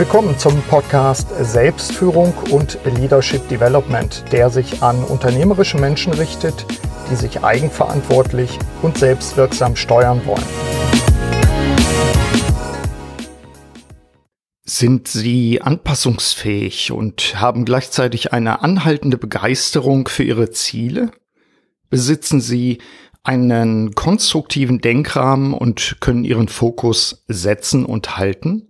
Willkommen zum Podcast Selbstführung und Leadership Development, der sich an unternehmerische Menschen richtet, die sich eigenverantwortlich und selbstwirksam steuern wollen. Sind Sie anpassungsfähig und haben gleichzeitig eine anhaltende Begeisterung für Ihre Ziele? Besitzen Sie einen konstruktiven Denkrahmen und können Ihren Fokus setzen und halten?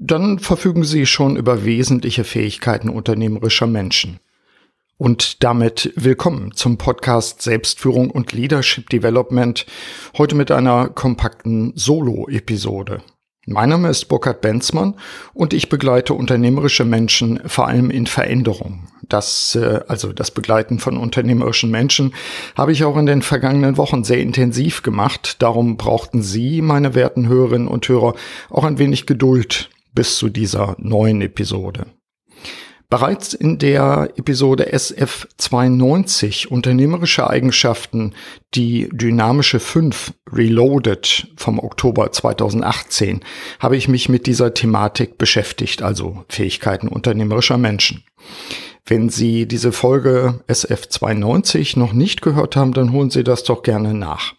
Dann verfügen Sie schon über wesentliche Fähigkeiten unternehmerischer Menschen. Und damit willkommen zum Podcast Selbstführung und Leadership Development, heute mit einer kompakten Solo-Episode. Mein Name ist Burkhard Benzmann und ich begleite unternehmerische Menschen vor allem in Veränderung. Das, äh, also das Begleiten von unternehmerischen Menschen, habe ich auch in den vergangenen Wochen sehr intensiv gemacht. Darum brauchten Sie, meine werten Hörerinnen und Hörer, auch ein wenig Geduld bis zu dieser neuen Episode. Bereits in der Episode SF92 Unternehmerische Eigenschaften, die dynamische 5 Reloaded vom Oktober 2018, habe ich mich mit dieser Thematik beschäftigt, also Fähigkeiten unternehmerischer Menschen. Wenn Sie diese Folge SF92 noch nicht gehört haben, dann holen Sie das doch gerne nach.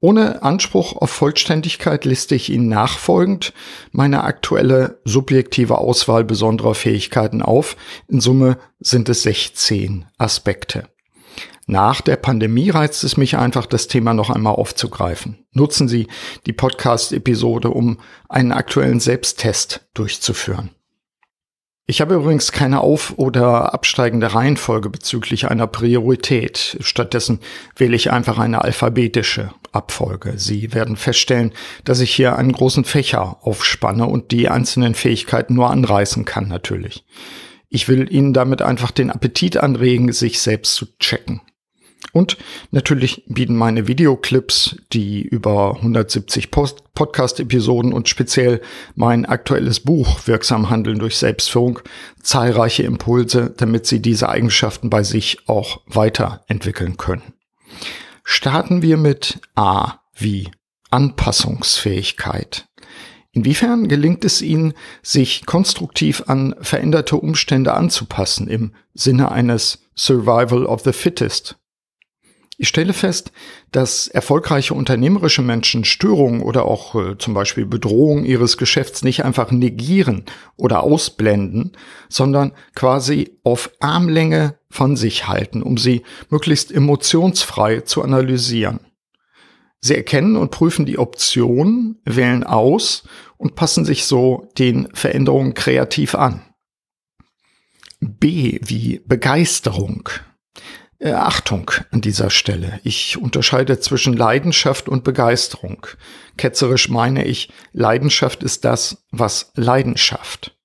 Ohne Anspruch auf Vollständigkeit liste ich Ihnen nachfolgend meine aktuelle subjektive Auswahl besonderer Fähigkeiten auf. In Summe sind es 16 Aspekte. Nach der Pandemie reizt es mich einfach, das Thema noch einmal aufzugreifen. Nutzen Sie die Podcast-Episode, um einen aktuellen Selbsttest durchzuführen. Ich habe übrigens keine auf- oder absteigende Reihenfolge bezüglich einer Priorität. Stattdessen wähle ich einfach eine alphabetische Abfolge. Sie werden feststellen, dass ich hier einen großen Fächer aufspanne und die einzelnen Fähigkeiten nur anreißen kann natürlich. Ich will Ihnen damit einfach den Appetit anregen, sich selbst zu checken. Und natürlich bieten meine Videoclips, die über 170 Podcast-Episoden und speziell mein aktuelles Buch Wirksam Handeln durch Selbstführung zahlreiche Impulse, damit Sie diese Eigenschaften bei sich auch weiterentwickeln können. Starten wir mit A wie Anpassungsfähigkeit. Inwiefern gelingt es Ihnen, sich konstruktiv an veränderte Umstände anzupassen im Sinne eines Survival of the Fittest ich stelle fest, dass erfolgreiche unternehmerische Menschen Störungen oder auch äh, zum Beispiel Bedrohungen ihres Geschäfts nicht einfach negieren oder ausblenden, sondern quasi auf Armlänge von sich halten, um sie möglichst emotionsfrei zu analysieren. Sie erkennen und prüfen die Optionen, wählen aus und passen sich so den Veränderungen kreativ an. B wie Begeisterung. Äh, Achtung an dieser Stelle. Ich unterscheide zwischen Leidenschaft und Begeisterung. Ketzerisch meine ich, Leidenschaft ist das, was Leidenschaft.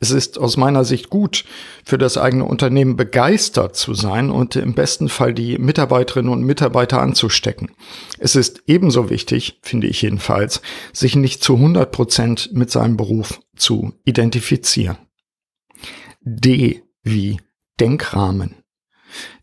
Es ist aus meiner Sicht gut, für das eigene Unternehmen begeistert zu sein und im besten Fall die Mitarbeiterinnen und Mitarbeiter anzustecken. Es ist ebenso wichtig, finde ich jedenfalls, sich nicht zu 100 Prozent mit seinem Beruf zu identifizieren. D wie Denkrahmen.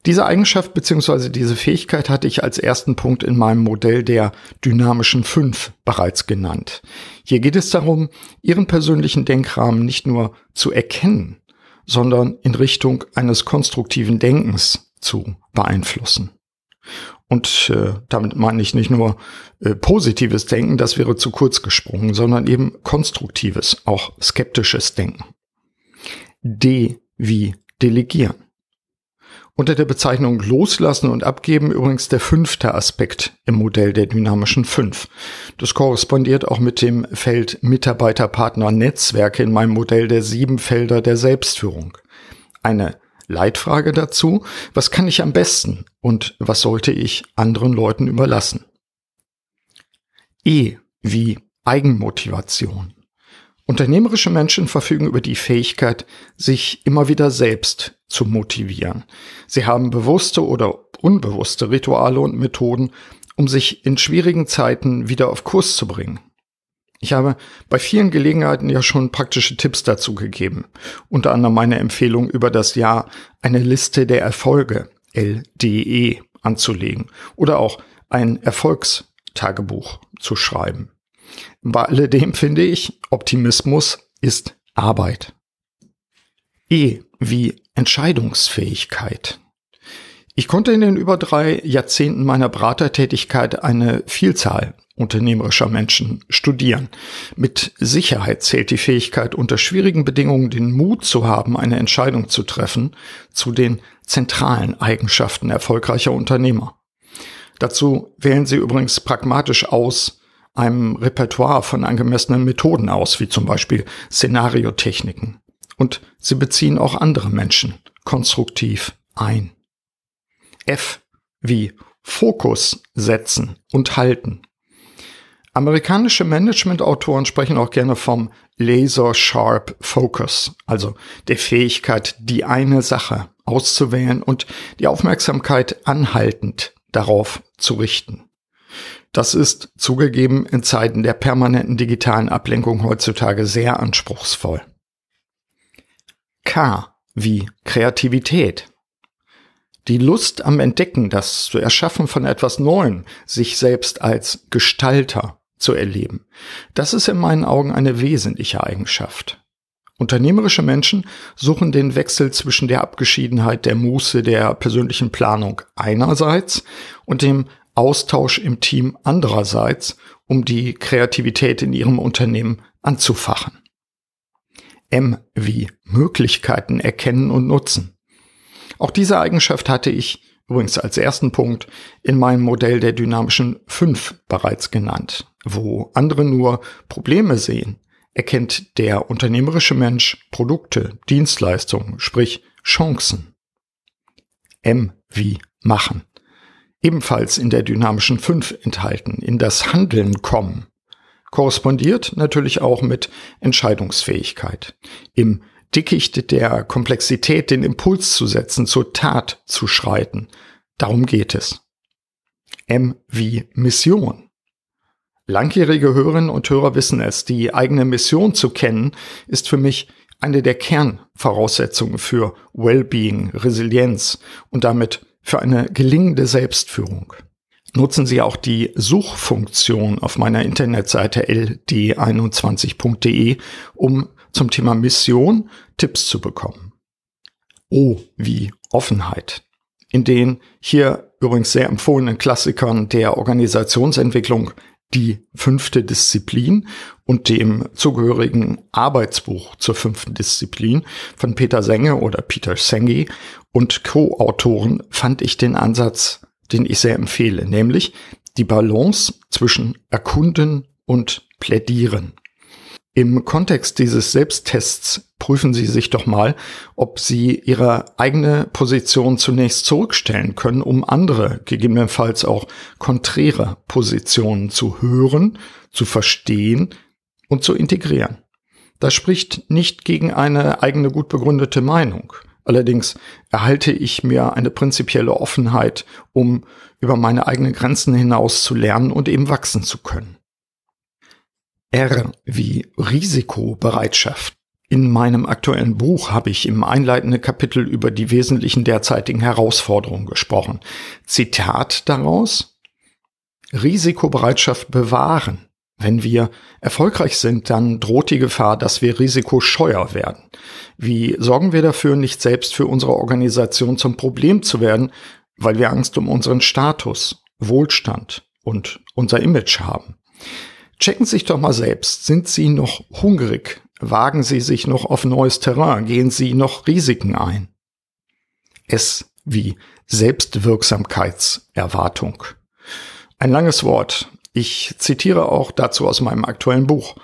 Diese Eigenschaft bzw. diese Fähigkeit hatte ich als ersten Punkt in meinem Modell der dynamischen Fünf bereits genannt. Hier geht es darum, Ihren persönlichen Denkrahmen nicht nur zu erkennen, sondern in Richtung eines konstruktiven Denkens zu beeinflussen. Und äh, damit meine ich nicht nur äh, positives Denken, das wäre zu kurz gesprungen, sondern eben konstruktives, auch skeptisches Denken. D wie delegieren. Unter der Bezeichnung Loslassen und Abgeben übrigens der fünfte Aspekt im Modell der dynamischen fünf. Das korrespondiert auch mit dem Feld Mitarbeiterpartner Netzwerke in meinem Modell der sieben Felder der Selbstführung. Eine Leitfrage dazu, was kann ich am besten und was sollte ich anderen Leuten überlassen? E wie Eigenmotivation. Unternehmerische Menschen verfügen über die Fähigkeit, sich immer wieder selbst zu motivieren. Sie haben bewusste oder unbewusste Rituale und Methoden, um sich in schwierigen Zeiten wieder auf Kurs zu bringen. Ich habe bei vielen Gelegenheiten ja schon praktische Tipps dazu gegeben, unter anderem meine Empfehlung über das Jahr eine Liste der Erfolge LDE anzulegen oder auch ein Erfolgstagebuch zu schreiben. Bei alledem finde ich, Optimismus ist Arbeit. E wie Entscheidungsfähigkeit. Ich konnte in den über drei Jahrzehnten meiner Beratertätigkeit eine Vielzahl unternehmerischer Menschen studieren. Mit Sicherheit zählt die Fähigkeit, unter schwierigen Bedingungen den Mut zu haben, eine Entscheidung zu treffen, zu den zentralen Eigenschaften erfolgreicher Unternehmer. Dazu wählen sie übrigens pragmatisch aus einem Repertoire von angemessenen Methoden aus, wie zum Beispiel Szenariotechniken. Und sie beziehen auch andere Menschen konstruktiv ein. F wie Fokus setzen und halten. Amerikanische Managementautoren sprechen auch gerne vom Laser Sharp Focus, also der Fähigkeit, die eine Sache auszuwählen und die Aufmerksamkeit anhaltend darauf zu richten. Das ist zugegeben in Zeiten der permanenten digitalen Ablenkung heutzutage sehr anspruchsvoll. K wie Kreativität. Die Lust am Entdecken, das Erschaffen von etwas Neuem, sich selbst als Gestalter zu erleben, das ist in meinen Augen eine wesentliche Eigenschaft. Unternehmerische Menschen suchen den Wechsel zwischen der Abgeschiedenheit der Muße der persönlichen Planung einerseits und dem Austausch im Team andererseits, um die Kreativität in ihrem Unternehmen anzufachen. M wie Möglichkeiten erkennen und nutzen. Auch diese Eigenschaft hatte ich übrigens als ersten Punkt in meinem Modell der dynamischen 5 bereits genannt. Wo andere nur Probleme sehen, erkennt der unternehmerische Mensch Produkte, Dienstleistungen, sprich Chancen. M wie machen. Ebenfalls in der dynamischen 5 enthalten, in das Handeln kommen. Korrespondiert natürlich auch mit Entscheidungsfähigkeit. Im Dickicht der Komplexität den Impuls zu setzen, zur Tat zu schreiten. Darum geht es. M wie Mission. Langjährige Hörerinnen und Hörer wissen es, die eigene Mission zu kennen, ist für mich eine der Kernvoraussetzungen für Wellbeing, Resilienz und damit für eine gelingende Selbstführung. Nutzen Sie auch die Suchfunktion auf meiner Internetseite ld21.de, um zum Thema Mission Tipps zu bekommen. O wie Offenheit. In den hier übrigens sehr empfohlenen Klassikern der Organisationsentwicklung die fünfte Disziplin und dem zugehörigen Arbeitsbuch zur fünften Disziplin von Peter Senge oder Peter Senge und Co-Autoren fand ich den Ansatz, den ich sehr empfehle, nämlich die Balance zwischen Erkunden und Plädieren. Im Kontext dieses Selbsttests prüfen Sie sich doch mal, ob Sie Ihre eigene Position zunächst zurückstellen können, um andere, gegebenenfalls auch konträre Positionen zu hören, zu verstehen und zu integrieren. Das spricht nicht gegen eine eigene gut begründete Meinung. Allerdings erhalte ich mir eine prinzipielle Offenheit, um über meine eigenen Grenzen hinaus zu lernen und eben wachsen zu können. R wie Risikobereitschaft. In meinem aktuellen Buch habe ich im einleitenden Kapitel über die wesentlichen derzeitigen Herausforderungen gesprochen. Zitat daraus. Risikobereitschaft bewahren. Wenn wir erfolgreich sind, dann droht die Gefahr, dass wir risikoscheuer werden. Wie sorgen wir dafür, nicht selbst für unsere Organisation zum Problem zu werden, weil wir Angst um unseren Status, Wohlstand und unser Image haben? Checken Sie sich doch mal selbst. Sind Sie noch hungrig? Wagen Sie sich noch auf neues Terrain? Gehen Sie noch Risiken ein? S wie Selbstwirksamkeitserwartung. Ein langes Wort. Ich zitiere auch dazu aus meinem aktuellen Buch.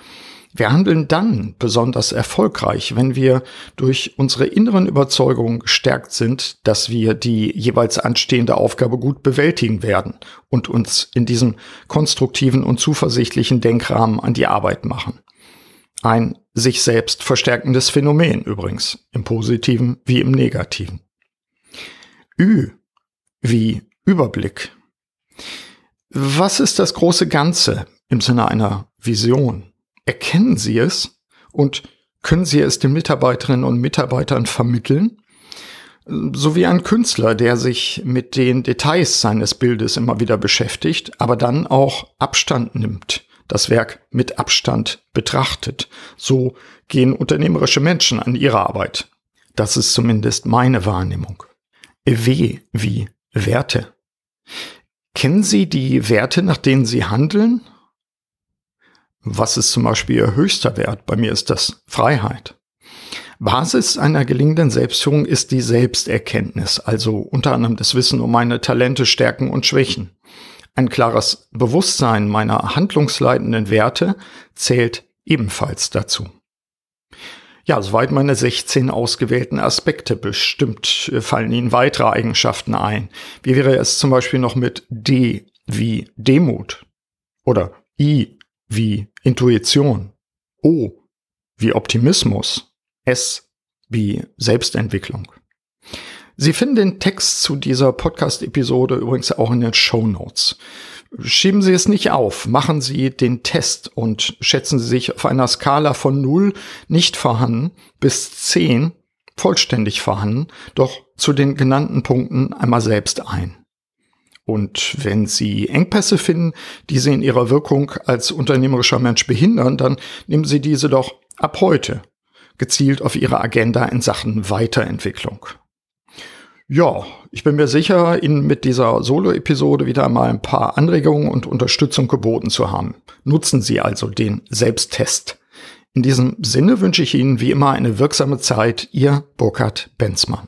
Wir handeln dann besonders erfolgreich, wenn wir durch unsere inneren Überzeugungen gestärkt sind, dass wir die jeweils anstehende Aufgabe gut bewältigen werden und uns in diesem konstruktiven und zuversichtlichen Denkrahmen an die Arbeit machen. Ein sich selbst verstärkendes Phänomen übrigens, im positiven wie im negativen. Ü wie Überblick. Was ist das große Ganze im Sinne einer Vision? Erkennen Sie es und können Sie es den Mitarbeiterinnen und Mitarbeitern vermitteln? So wie ein Künstler, der sich mit den Details seines Bildes immer wieder beschäftigt, aber dann auch Abstand nimmt das Werk mit Abstand betrachtet. So gehen unternehmerische Menschen an ihre Arbeit. Das ist zumindest meine Wahrnehmung. W wie Werte. Kennen Sie die Werte, nach denen Sie handeln? Was ist zum Beispiel Ihr höchster Wert? Bei mir ist das Freiheit. Basis einer gelingenden Selbstführung ist die Selbsterkenntnis, also unter anderem das Wissen um meine Talente, Stärken und Schwächen. Ein klares Bewusstsein meiner handlungsleitenden Werte zählt ebenfalls dazu. Ja, soweit meine 16 ausgewählten Aspekte. Bestimmt fallen Ihnen weitere Eigenschaften ein. Wie wäre es zum Beispiel noch mit D wie Demut? Oder I wie Intuition? O wie Optimismus? S wie Selbstentwicklung. Sie finden den Text zu dieser Podcast-Episode übrigens auch in den Show Notes. Schieben Sie es nicht auf, machen Sie den Test und schätzen Sie sich auf einer Skala von 0 nicht vorhanden bis 10 vollständig vorhanden, doch zu den genannten Punkten einmal selbst ein. Und wenn Sie Engpässe finden, die Sie in Ihrer Wirkung als unternehmerischer Mensch behindern, dann nehmen Sie diese doch ab heute gezielt auf ihre Agenda in Sachen Weiterentwicklung. Ja, ich bin mir sicher, Ihnen mit dieser Solo-Episode wieder einmal ein paar Anregungen und Unterstützung geboten zu haben. Nutzen Sie also den Selbsttest. In diesem Sinne wünsche ich Ihnen wie immer eine wirksame Zeit. Ihr Burkhard Benzmann.